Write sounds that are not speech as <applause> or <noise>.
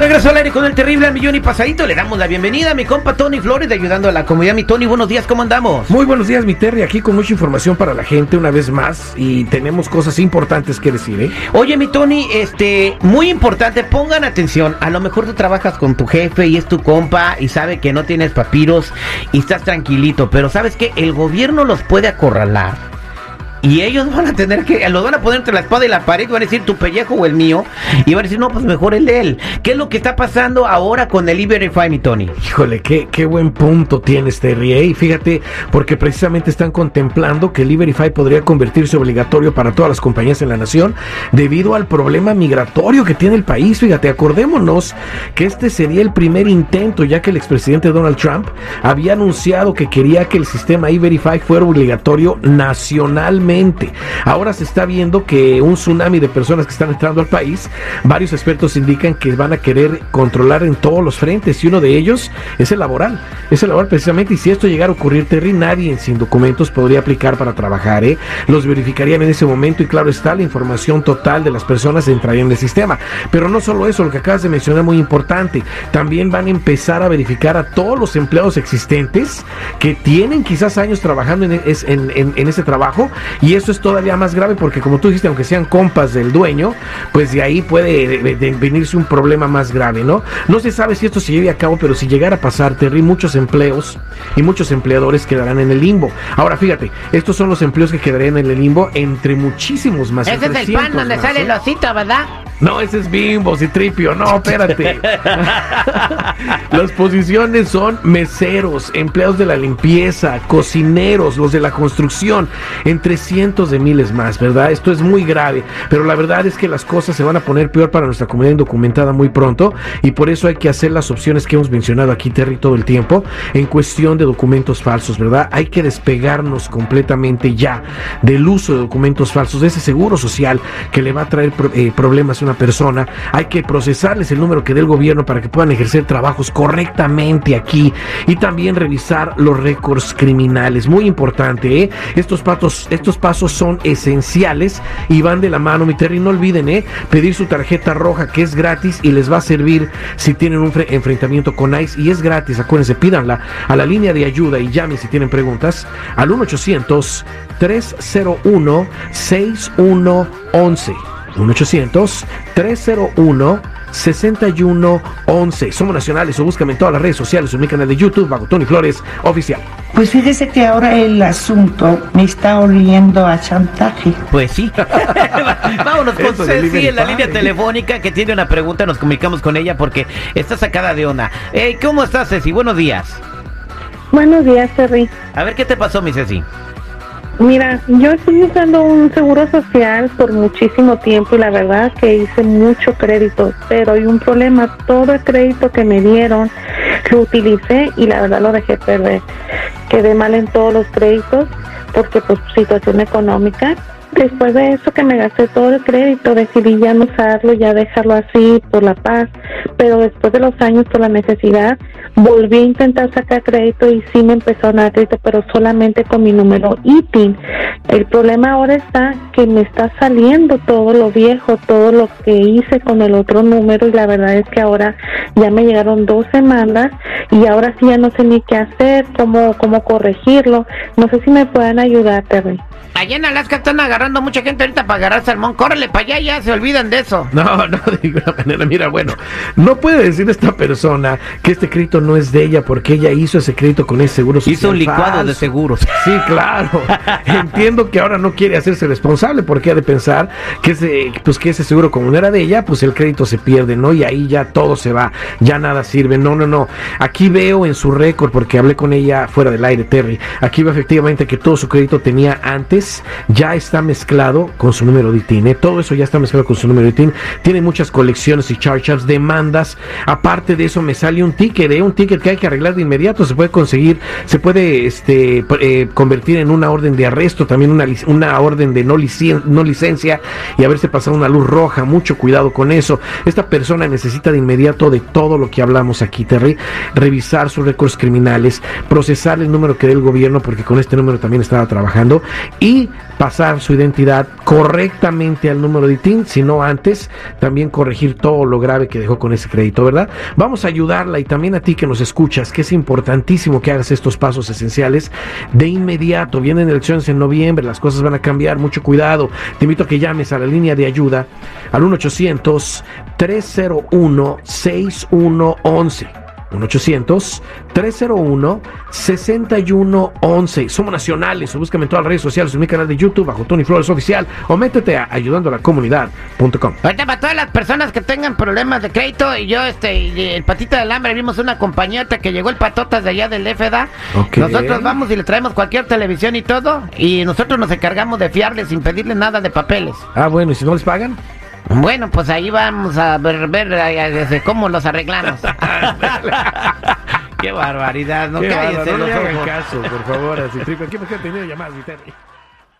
de regreso al aire con el terrible al millón y pasadito. Le damos la bienvenida a mi compa Tony Flores de Ayudando a la Comunidad. Mi Tony, buenos días, ¿cómo andamos? Muy buenos días, mi Terry, aquí con mucha información para la gente una vez más y tenemos cosas importantes que decir, ¿eh? Oye, mi Tony, este, muy importante, pongan atención. A lo mejor tú trabajas con tu jefe y es tu compa y sabe que no tienes papiros y estás tranquilito, pero sabes que el gobierno los puede acorralar y ellos van a tener que, los van a poner entre la espada y la pared, van a decir tu pellejo o el mío, y van a decir, no, pues mejor el de él. ¿Qué es lo que está pasando ahora con el E-Verify, mi Tony? Híjole, qué, qué buen punto tiene este ¿eh? Y fíjate, porque precisamente están contemplando que el E-Verify podría convertirse obligatorio para todas las compañías en la nación debido al problema migratorio que tiene el país. Fíjate, acordémonos que este sería el primer intento, ya que el expresidente Donald Trump había anunciado que quería que el sistema E-Verify fuera obligatorio nacionalmente Ahora se está viendo que un tsunami de personas que están entrando al país, varios expertos indican que van a querer controlar en todos los frentes y uno de ellos es el laboral. Es el laboral precisamente y si esto llegara a ocurrir, Terry, nadie sin documentos podría aplicar para trabajar. ¿eh? Los verificarían en ese momento y claro está, la información total de las personas entraría en el sistema. Pero no solo eso, lo que acabas de mencionar muy importante, también van a empezar a verificar a todos los empleados existentes que tienen quizás años trabajando en ese trabajo y eso es todavía más grave porque como tú dijiste, aunque sean compas del dueño, pues de ahí puede venirse un problema más grave, ¿no? No se sabe si esto se lleve a cabo, pero si llegara a pasar, Terry, muchos empleos y muchos empleadores quedarán en el limbo. Ahora, fíjate, estos son los empleos que quedarían en el limbo entre muchísimos más. Ese es el pan donde sale el osito, ¿verdad? No, ese es Bimbo, tripio. No, espérate. <laughs> Las posiciones son meseros, empleados de la limpieza, cocineros, los de la construcción, entre cientos de miles más, ¿verdad? Esto es muy grave, pero la verdad es que las cosas se van a poner peor para nuestra comunidad indocumentada muy pronto y por eso hay que hacer las opciones que hemos mencionado aquí, Terry, todo el tiempo, en cuestión de documentos falsos, ¿verdad? Hay que despegarnos completamente ya del uso de documentos falsos, de ese seguro social que le va a traer eh, problemas persona, hay que procesarles el número que dé el gobierno para que puedan ejercer trabajos correctamente aquí y también revisar los récords criminales. Muy importante, ¿eh? Estos, pasos, estos pasos son esenciales y van de la mano, mi Terry. No olviden, ¿eh? Pedir su tarjeta roja que es gratis y les va a servir si tienen un enfrentamiento con ICE y es gratis. Acuérdense, pídanla a la línea de ayuda y llamen si tienen preguntas al 1 800 301 6111 1-800-301-6111. Somos nacionales o búscame en todas las redes sociales o en mi canal de YouTube bajo Tony Flores Oficial. Pues fíjese que ahora el asunto me está oliendo a chantaje. Pues sí. <laughs> Vámonos con Ceci en la línea telefónica que tiene una pregunta. Nos comunicamos con ella porque está sacada de onda. Hey, ¿Cómo estás, Ceci? Buenos días. Buenos días, Terry. A ver, ¿qué te pasó, mi Ceci? Mira, yo estoy usando un seguro social por muchísimo tiempo y la verdad que hice mucho crédito, pero hay un problema, todo el crédito que me dieron lo utilicé y la verdad lo dejé perder. Quedé mal en todos los créditos porque pues situación económica. Después de eso que me gasté todo el crédito, decidí ya no usarlo, ya dejarlo así por la paz, pero después de los años por la necesidad volví a intentar sacar crédito y sí me empezó a dar crédito, pero solamente con mi número ITIN. El problema ahora está que me está saliendo todo lo viejo, todo lo que hice con el otro número y la verdad es que ahora ya me llegaron dos semanas y ahora sí ya no sé ni qué hacer, cómo, cómo corregirlo. No sé si me pueden ayudar, Terry. Allá en Alaska están agarrando mucha gente ahorita para agarrar salmón. Córrele para allá, ya se olvidan de eso. No, <laughs> no, de ninguna manera. Mira, bueno, no puede decir esta persona que este crédito no es de ella porque ella hizo ese crédito con ese seguro social. Hizo un licuado de seguros. <laughs> Sí, claro. Entiendo que ahora no quiere hacerse responsable porque ha de pensar que ese, pues que ese seguro como no era de ella, pues el crédito se pierde, ¿no? Y ahí ya todo se va, ya nada sirve. No, no, no. Aquí veo en su récord, porque hablé con ella fuera del aire, Terry, aquí veo efectivamente que todo su crédito tenía antes ya está mezclado con su número de ITIN. ¿eh? Todo eso ya está mezclado con su número de ITIN. Tiene muchas colecciones y charge Aparte de eso, me sale un ticket, ¿eh? un ticket que hay que arreglar de inmediato. Se puede conseguir, se puede este, eh, convertir en una orden de arresto, también una, orden de no, no licencia y haberse pasado una luz roja. Mucho cuidado con eso. Esta persona necesita de inmediato de todo lo que hablamos aquí, Terry. Revisar sus récords criminales, procesar el número que dé el gobierno, porque con este número también estaba trabajando. Y pasar su identidad correctamente al número de ITIN, sino antes también corregir todo lo grave que dejó con ese crédito, ¿verdad? Vamos a ayudarla y también a ti que nos escuchas, que es importantísimo que hagas estos pasos esenciales de inmediato. Vienen elecciones en noviembre, las cosas van a cambiar, mucho cuidado. Te invito a que llames a la línea de ayuda al 1-800-301-6111. 1-800-301-6111. Somos nacionales. O búscame en todas las redes sociales, en mi canal de YouTube, bajo Tony Flores Oficial, o métete a ayudando a la comunidad.com. Ahorita para todas las personas que tengan problemas de crédito, y yo, este, y el patita del hambre, vimos una compañía que llegó el patotas de allá del FDA. Nosotros vamos y le traemos cualquier televisión y todo, y nosotros nos encargamos de fiarles sin pedirle nada de papeles. Ah, bueno, ¿y si no les pagan? Bueno, pues ahí vamos a ver, ver desde cómo los arreglamos. <laughs> Qué barbaridad, no Qué cállese no le hagan caso, por favor. Así, triple. ¿Qué me tenido llamadas, mi Terry?